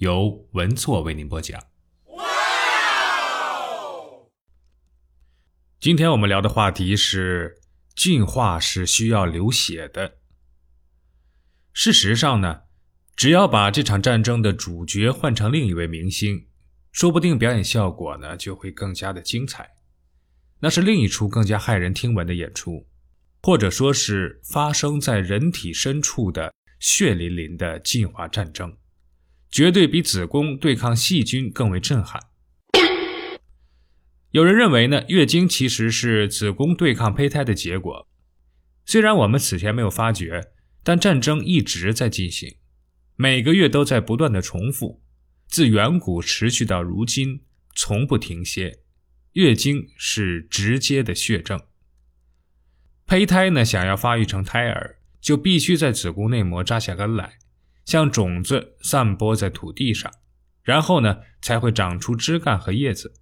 由文措为您播讲。今天我们聊的话题是：进化是需要流血的。事实上呢，只要把这场战争的主角换成另一位明星，说不定表演效果呢就会更加的精彩。那是另一出更加骇人听闻的演出，或者说是发生在人体深处的血淋淋的进化战争。绝对比子宫对抗细菌更为震撼。有人认为呢，月经其实是子宫对抗胚胎的结果。虽然我们此前没有发觉，但战争一直在进行，每个月都在不断的重复，自远古持续到如今，从不停歇。月经是直接的血症。胚胎呢，想要发育成胎儿，就必须在子宫内膜扎下根来。像种子散播在土地上，然后呢才会长出枝干和叶子。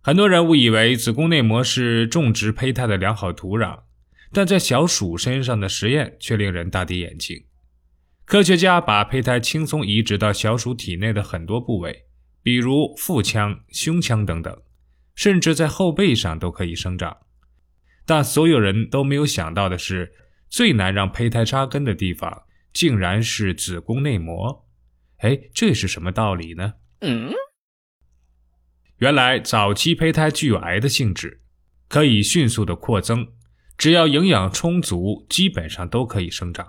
很多人误以为子宫内膜是种植胚胎的良好土壤，但在小鼠身上的实验却令人大跌眼镜。科学家把胚胎轻松移植到小鼠体内的很多部位，比如腹腔、胸腔等等，甚至在后背上都可以生长。但所有人都没有想到的是，最难让胚胎扎根的地方。竟然是子宫内膜，哎，这是什么道理呢？嗯，原来早期胚胎具有癌的性质，可以迅速的扩增，只要营养充足，基本上都可以生长。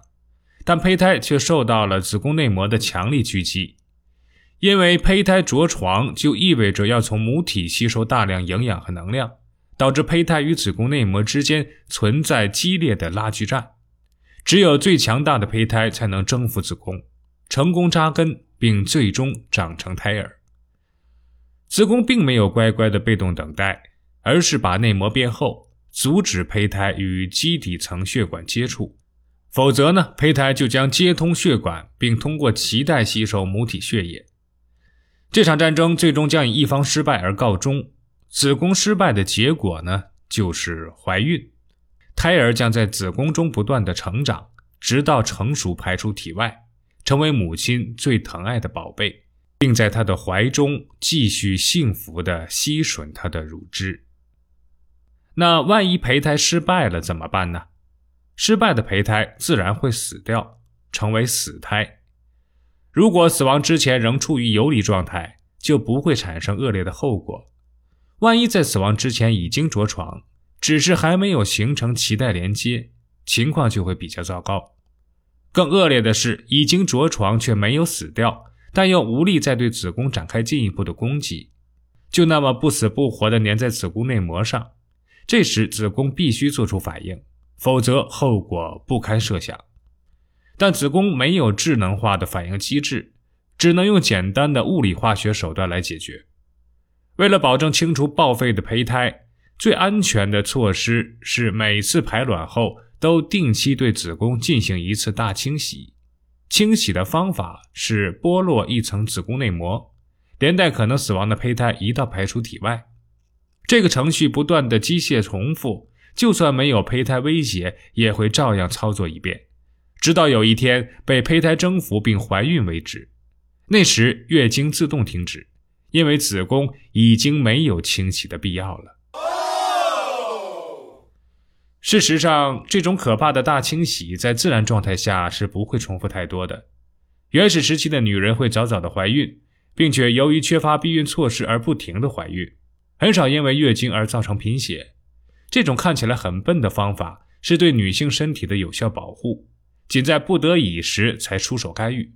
但胚胎却受到了子宫内膜的强力狙击，因为胚胎着床就意味着要从母体吸收大量营养和能量，导致胚胎与子宫内膜之间存在激烈的拉锯战。只有最强大的胚胎才能征服子宫，成功扎根，并最终长成胎儿。子宫并没有乖乖的被动等待，而是把内膜变厚，阻止胚胎与基底层血管接触。否则呢，胚胎就将接通血管，并通过脐带吸收母体血液。这场战争最终将以一方失败而告终。子宫失败的结果呢，就是怀孕。胎儿将在子宫中不断的成长，直到成熟排出体外，成为母亲最疼爱的宝贝，并在她的怀中继续幸福的吸吮她的乳汁。那万一胚胎失败了怎么办呢？失败的胚胎自然会死掉，成为死胎。如果死亡之前仍处于游离状态，就不会产生恶劣的后果。万一在死亡之前已经着床，只是还没有形成脐带连接，情况就会比较糟糕。更恶劣的是，已经着床却没有死掉，但又无力再对子宫展开进一步的攻击，就那么不死不活地粘在子宫内膜上。这时，子宫必须做出反应，否则后果不堪设想。但子宫没有智能化的反应机制，只能用简单的物理化学手段来解决。为了保证清除报废的胚胎。最安全的措施是每次排卵后都定期对子宫进行一次大清洗。清洗的方法是剥落一层子宫内膜，连带可能死亡的胚胎一道排出体外。这个程序不断的机械重复，就算没有胚胎威胁，也会照样操作一遍，直到有一天被胚胎征服并怀孕为止。那时月经自动停止，因为子宫已经没有清洗的必要了。事实上，这种可怕的大清洗在自然状态下是不会重复太多的。原始时期的女人会早早的怀孕，并且由于缺乏避孕措施而不停的怀孕，很少因为月经而造成贫血。这种看起来很笨的方法是对女性身体的有效保护，仅在不得已时才出手干预。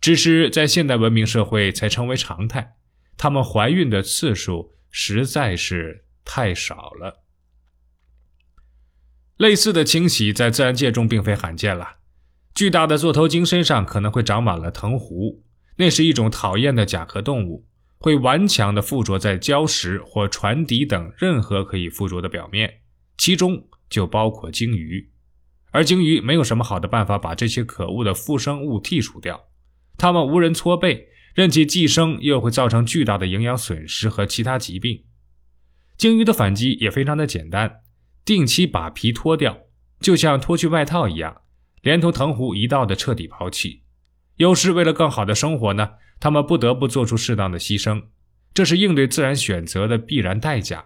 只是在现代文明社会才成为常态，她们怀孕的次数实在是太少了。类似的清洗在自然界中并非罕见了。巨大的座头鲸身上可能会长满了藤壶，那是一种讨厌的甲壳动物，会顽强地附着在礁石或船底等任何可以附着的表面，其中就包括鲸鱼。而鲸鱼没有什么好的办法把这些可恶的附生物剔除掉，它们无人搓背，任其寄生又会造成巨大的营养损失和其他疾病。鲸鱼的反击也非常的简单，定期把皮脱掉，就像脱去外套一样，连同藤壶一道的彻底抛弃。有时为了更好的生活呢，他们不得不做出适当的牺牲，这是应对自然选择的必然代价。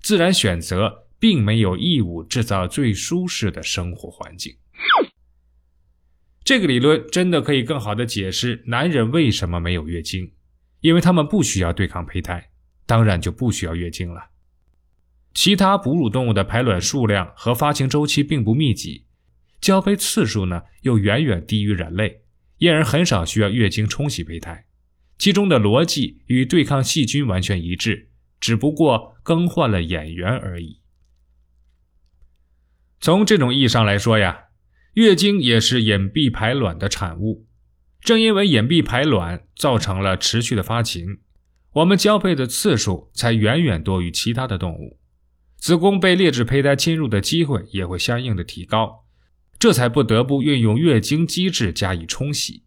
自然选择并没有义务制造最舒适的生活环境。这个理论真的可以更好的解释男人为什么没有月经，因为他们不需要对抗胚胎，当然就不需要月经了。其他哺乳动物的排卵数量和发情周期并不密集，交配次数呢又远远低于人类，因而很少需要月经冲洗胚胎。其中的逻辑与对抗细菌完全一致，只不过更换了演员而已。从这种意义上来说呀，月经也是隐蔽排卵的产物。正因为隐蔽排卵造成了持续的发情，我们交配的次数才远远多于其他的动物。子宫被劣质胚胎侵入的机会也会相应的提高，这才不得不运用月经机制加以冲洗。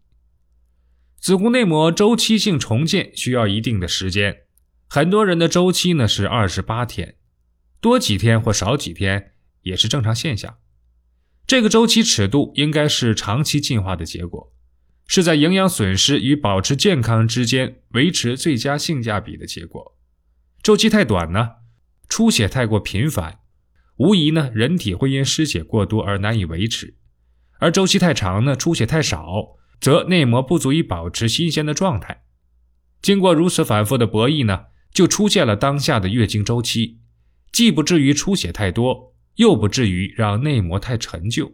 子宫内膜周期性重建需要一定的时间，很多人的周期呢是二十八天，多几天或少几天也是正常现象。这个周期尺度应该是长期进化的结果，是在营养损失与保持健康之间维持最佳性价比的结果。周期太短呢？出血太过频繁，无疑呢，人体会因失血过多而难以维持；而周期太长呢，出血太少，则内膜不足以保持新鲜的状态。经过如此反复的博弈呢，就出现了当下的月经周期，既不至于出血太多，又不至于让内膜太陈旧。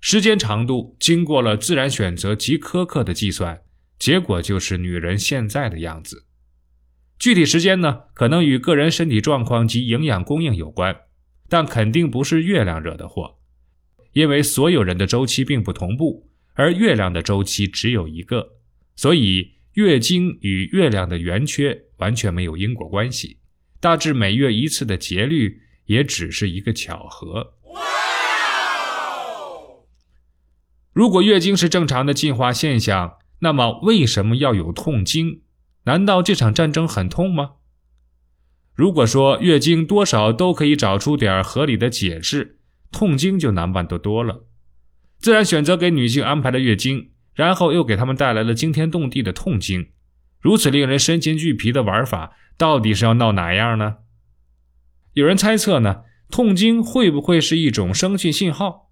时间长度经过了自然选择极苛刻的计算，结果就是女人现在的样子。具体时间呢，可能与个人身体状况及营养供应有关，但肯定不是月亮惹的祸，因为所有人的周期并不同步，而月亮的周期只有一个，所以月经与月亮的圆缺完全没有因果关系，大致每月一次的节律也只是一个巧合。如果月经是正常的进化现象，那么为什么要有痛经？难道这场战争很痛吗？如果说月经多少都可以找出点合理的解释，痛经就难办得多了。自然选择给女性安排了月经，然后又给他们带来了惊天动地的痛经，如此令人身心俱疲的玩法，到底是要闹哪样呢？有人猜测呢，痛经会不会是一种生气信号？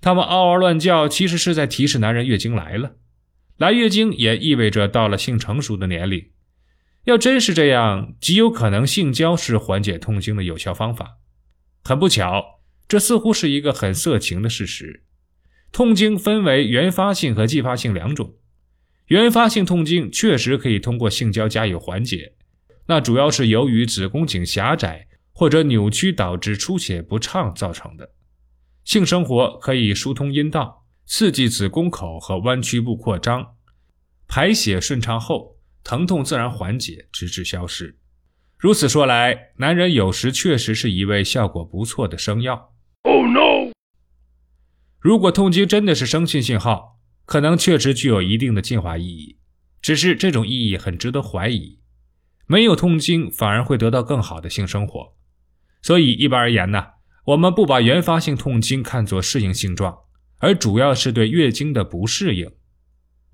他们嗷嗷乱叫，其实是在提示男人月经来了。来月经也意味着到了性成熟的年龄。要真是这样，极有可能性交是缓解痛经的有效方法。很不巧，这似乎是一个很色情的事实。痛经分为原发性和继发性两种。原发性痛经确实可以通过性交加以缓解，那主要是由于子宫颈狭窄或者扭曲导致出血不畅造成的。性生活可以疏通阴道，刺激子宫口和弯曲部扩张，排血顺畅后。疼痛自然缓解，直至消失。如此说来，男人有时确实是一味效果不错的生药。Oh no！如果痛经真的是生性信号，可能确实具有一定的进化意义，只是这种意义很值得怀疑。没有痛经反而会得到更好的性生活。所以一般而言呢，我们不把原发性痛经看作适应性状，而主要是对月经的不适应。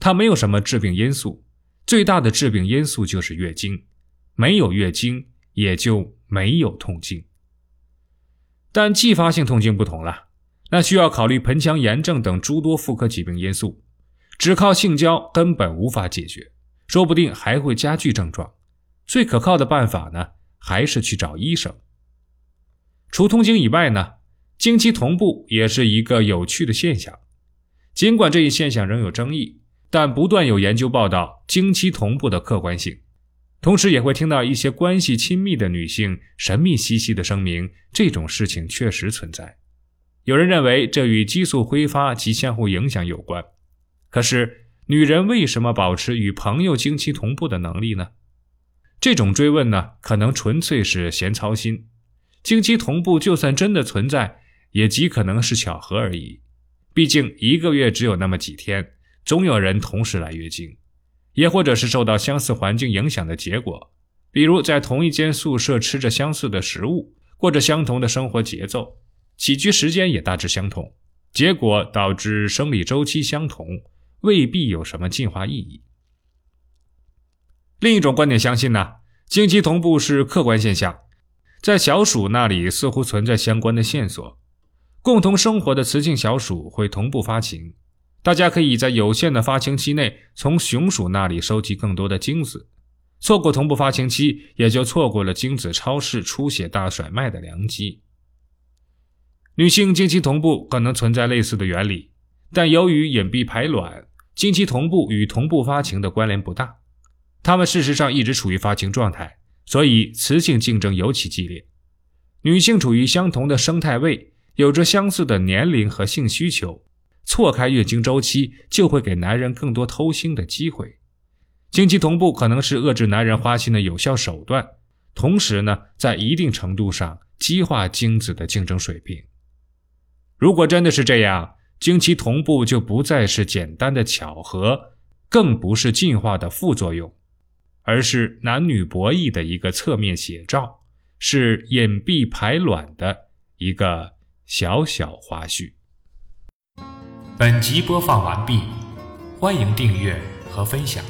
它没有什么致病因素。最大的致病因素就是月经，没有月经也就没有痛经。但继发性痛经不同了，那需要考虑盆腔炎症等诸多妇科疾病因素，只靠性交根本无法解决，说不定还会加剧症状。最可靠的办法呢，还是去找医生。除痛经以外呢，经期同步也是一个有趣的现象，尽管这一现象仍有争议。但不断有研究报道经期同步的客观性，同时也会听到一些关系亲密的女性神秘兮兮的声明，这种事情确实存在。有人认为这与激素挥发及相互影响有关，可是女人为什么保持与朋友经期同步的能力呢？这种追问呢，可能纯粹是闲操心。经期同步就算真的存在，也极可能是巧合而已。毕竟一个月只有那么几天，总有人同时来月经，也或者是受到相似环境影响的结果，比如在同一间宿舍吃着相似的食物，过着相同的生活节奏，起居时间也大致相同，结果导致生理周期相同，未必有什么进化意义。另一种观点相信呢，经期同步是客观现象，在小鼠那里似乎存在相关的线索。共同生活的雌性小鼠会同步发情，大家可以在有限的发情期内从雄鼠那里收集更多的精子。错过同步发情期，也就错过了精子超市出血大甩卖的良机。女性经期同步可能存在类似的原理，但由于隐蔽排卵，经期同步与同步发情的关联不大。它们事实上一直处于发情状态，所以雌性竞争尤其激烈。女性处于相同的生态位。有着相似的年龄和性需求，错开月经周期就会给男人更多偷腥的机会。经期同步可能是遏制男人花心的有效手段，同时呢，在一定程度上激化精子的竞争水平。如果真的是这样，经期同步就不再是简单的巧合，更不是进化的副作用，而是男女博弈的一个侧面写照，是隐蔽排卵的一个。小小花絮。本集播放完毕，欢迎订阅和分享。